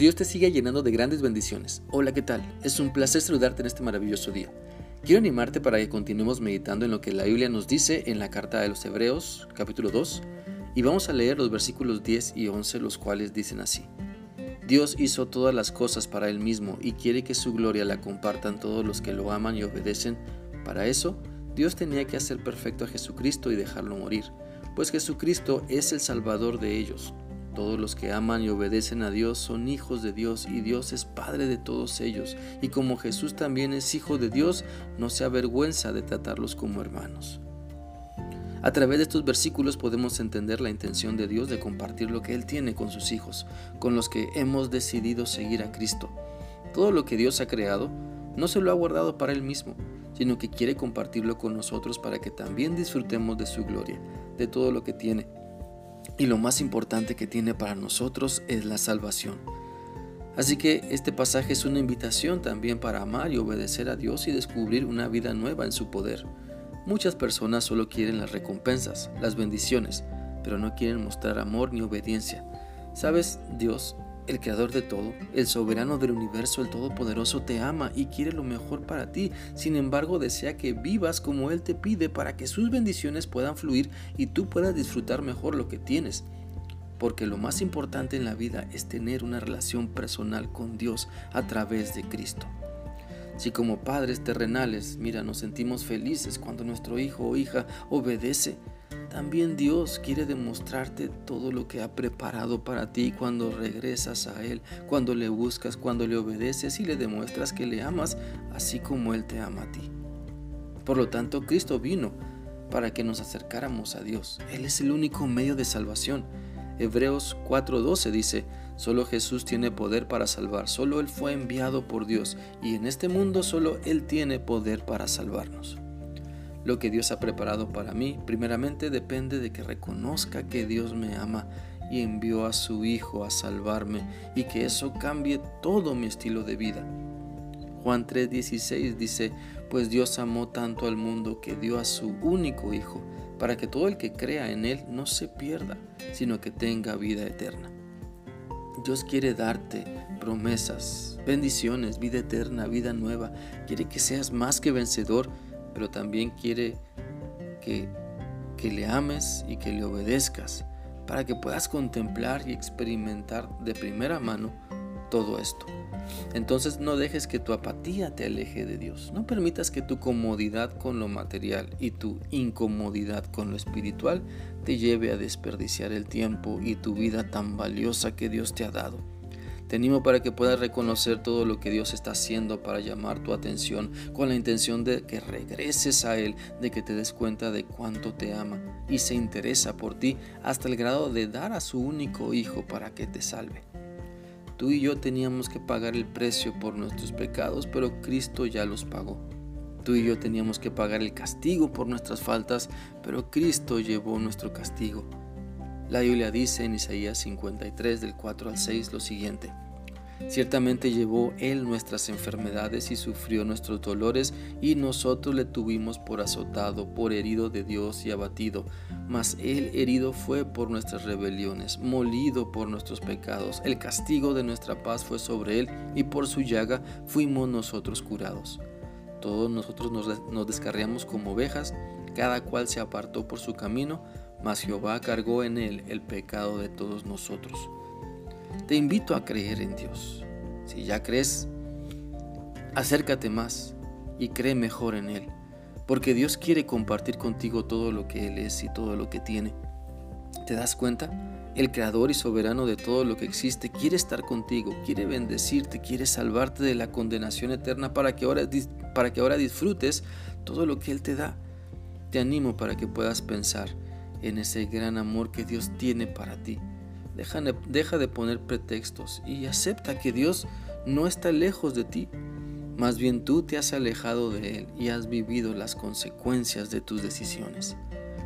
Dios te sigue llenando de grandes bendiciones. Hola, ¿qué tal? Es un placer saludarte en este maravilloso día. Quiero animarte para que continuemos meditando en lo que la Biblia nos dice en la carta de los Hebreos, capítulo 2, y vamos a leer los versículos 10 y 11, los cuales dicen así. Dios hizo todas las cosas para Él mismo y quiere que su gloria la compartan todos los que lo aman y obedecen. Para eso, Dios tenía que hacer perfecto a Jesucristo y dejarlo morir, pues Jesucristo es el Salvador de ellos. Todos los que aman y obedecen a Dios son hijos de Dios y Dios es Padre de todos ellos. Y como Jesús también es hijo de Dios, no se avergüenza de tratarlos como hermanos. A través de estos versículos podemos entender la intención de Dios de compartir lo que Él tiene con sus hijos, con los que hemos decidido seguir a Cristo. Todo lo que Dios ha creado no se lo ha guardado para Él mismo, sino que quiere compartirlo con nosotros para que también disfrutemos de su gloria, de todo lo que tiene y lo más importante que tiene para nosotros es la salvación. Así que este pasaje es una invitación también para amar y obedecer a Dios y descubrir una vida nueva en su poder. Muchas personas solo quieren las recompensas, las bendiciones, pero no quieren mostrar amor ni obediencia. Sabes, Dios el creador de todo, el soberano del universo, el todopoderoso, te ama y quiere lo mejor para ti. Sin embargo, desea que vivas como Él te pide para que sus bendiciones puedan fluir y tú puedas disfrutar mejor lo que tienes. Porque lo más importante en la vida es tener una relación personal con Dios a través de Cristo. Si como padres terrenales, mira, nos sentimos felices cuando nuestro hijo o hija obedece, también Dios quiere demostrarte todo lo que ha preparado para ti cuando regresas a Él, cuando le buscas, cuando le obedeces y le demuestras que le amas así como Él te ama a ti. Por lo tanto, Cristo vino para que nos acercáramos a Dios. Él es el único medio de salvación. Hebreos 4:12 dice, solo Jesús tiene poder para salvar, solo Él fue enviado por Dios y en este mundo solo Él tiene poder para salvarnos. Lo que Dios ha preparado para mí, primeramente, depende de que reconozca que Dios me ama y envió a su Hijo a salvarme y que eso cambie todo mi estilo de vida. Juan 3:16 dice, pues Dios amó tanto al mundo que dio a su único Hijo, para que todo el que crea en Él no se pierda, sino que tenga vida eterna. Dios quiere darte promesas, bendiciones, vida eterna, vida nueva. Quiere que seas más que vencedor pero también quiere que, que le ames y que le obedezcas para que puedas contemplar y experimentar de primera mano todo esto. Entonces no dejes que tu apatía te aleje de Dios. No permitas que tu comodidad con lo material y tu incomodidad con lo espiritual te lleve a desperdiciar el tiempo y tu vida tan valiosa que Dios te ha dado. Te animo para que puedas reconocer todo lo que Dios está haciendo para llamar tu atención con la intención de que regreses a Él, de que te des cuenta de cuánto te ama y se interesa por ti hasta el grado de dar a su único Hijo para que te salve. Tú y yo teníamos que pagar el precio por nuestros pecados, pero Cristo ya los pagó. Tú y yo teníamos que pagar el castigo por nuestras faltas, pero Cristo llevó nuestro castigo. La Biblia dice en Isaías 53 del 4 al 6 lo siguiente. Ciertamente llevó Él nuestras enfermedades y sufrió nuestros dolores, y nosotros le tuvimos por azotado, por herido de Dios y abatido. Mas Él herido fue por nuestras rebeliones, molido por nuestros pecados. El castigo de nuestra paz fue sobre Él, y por su llaga fuimos nosotros curados. Todos nosotros nos, nos descarriamos como ovejas, cada cual se apartó por su camino, mas Jehová cargó en él el pecado de todos nosotros. Te invito a creer en Dios. Si ya crees, acércate más y cree mejor en Él, porque Dios quiere compartir contigo todo lo que Él es y todo lo que tiene. ¿Te das cuenta? El creador y soberano de todo lo que existe quiere estar contigo, quiere bendecirte, quiere salvarte de la condenación eterna para que ahora, para que ahora disfrutes todo lo que Él te da. Te animo para que puedas pensar en ese gran amor que Dios tiene para ti. Deja, deja de poner pretextos y acepta que Dios no está lejos de ti. Más bien tú te has alejado de Él y has vivido las consecuencias de tus decisiones.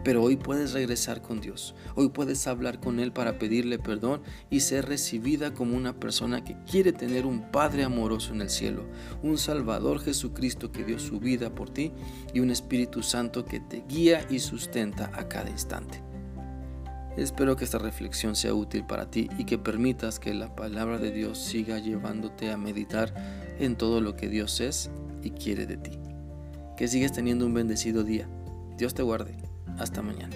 Pero hoy puedes regresar con Dios. Hoy puedes hablar con Él para pedirle perdón y ser recibida como una persona que quiere tener un Padre amoroso en el cielo, un Salvador Jesucristo que dio su vida por ti y un Espíritu Santo que te guía y sustenta a cada instante. Espero que esta reflexión sea útil para ti y que permitas que la palabra de Dios siga llevándote a meditar en todo lo que Dios es y quiere de ti. Que sigas teniendo un bendecido día. Dios te guarde. Hasta mañana.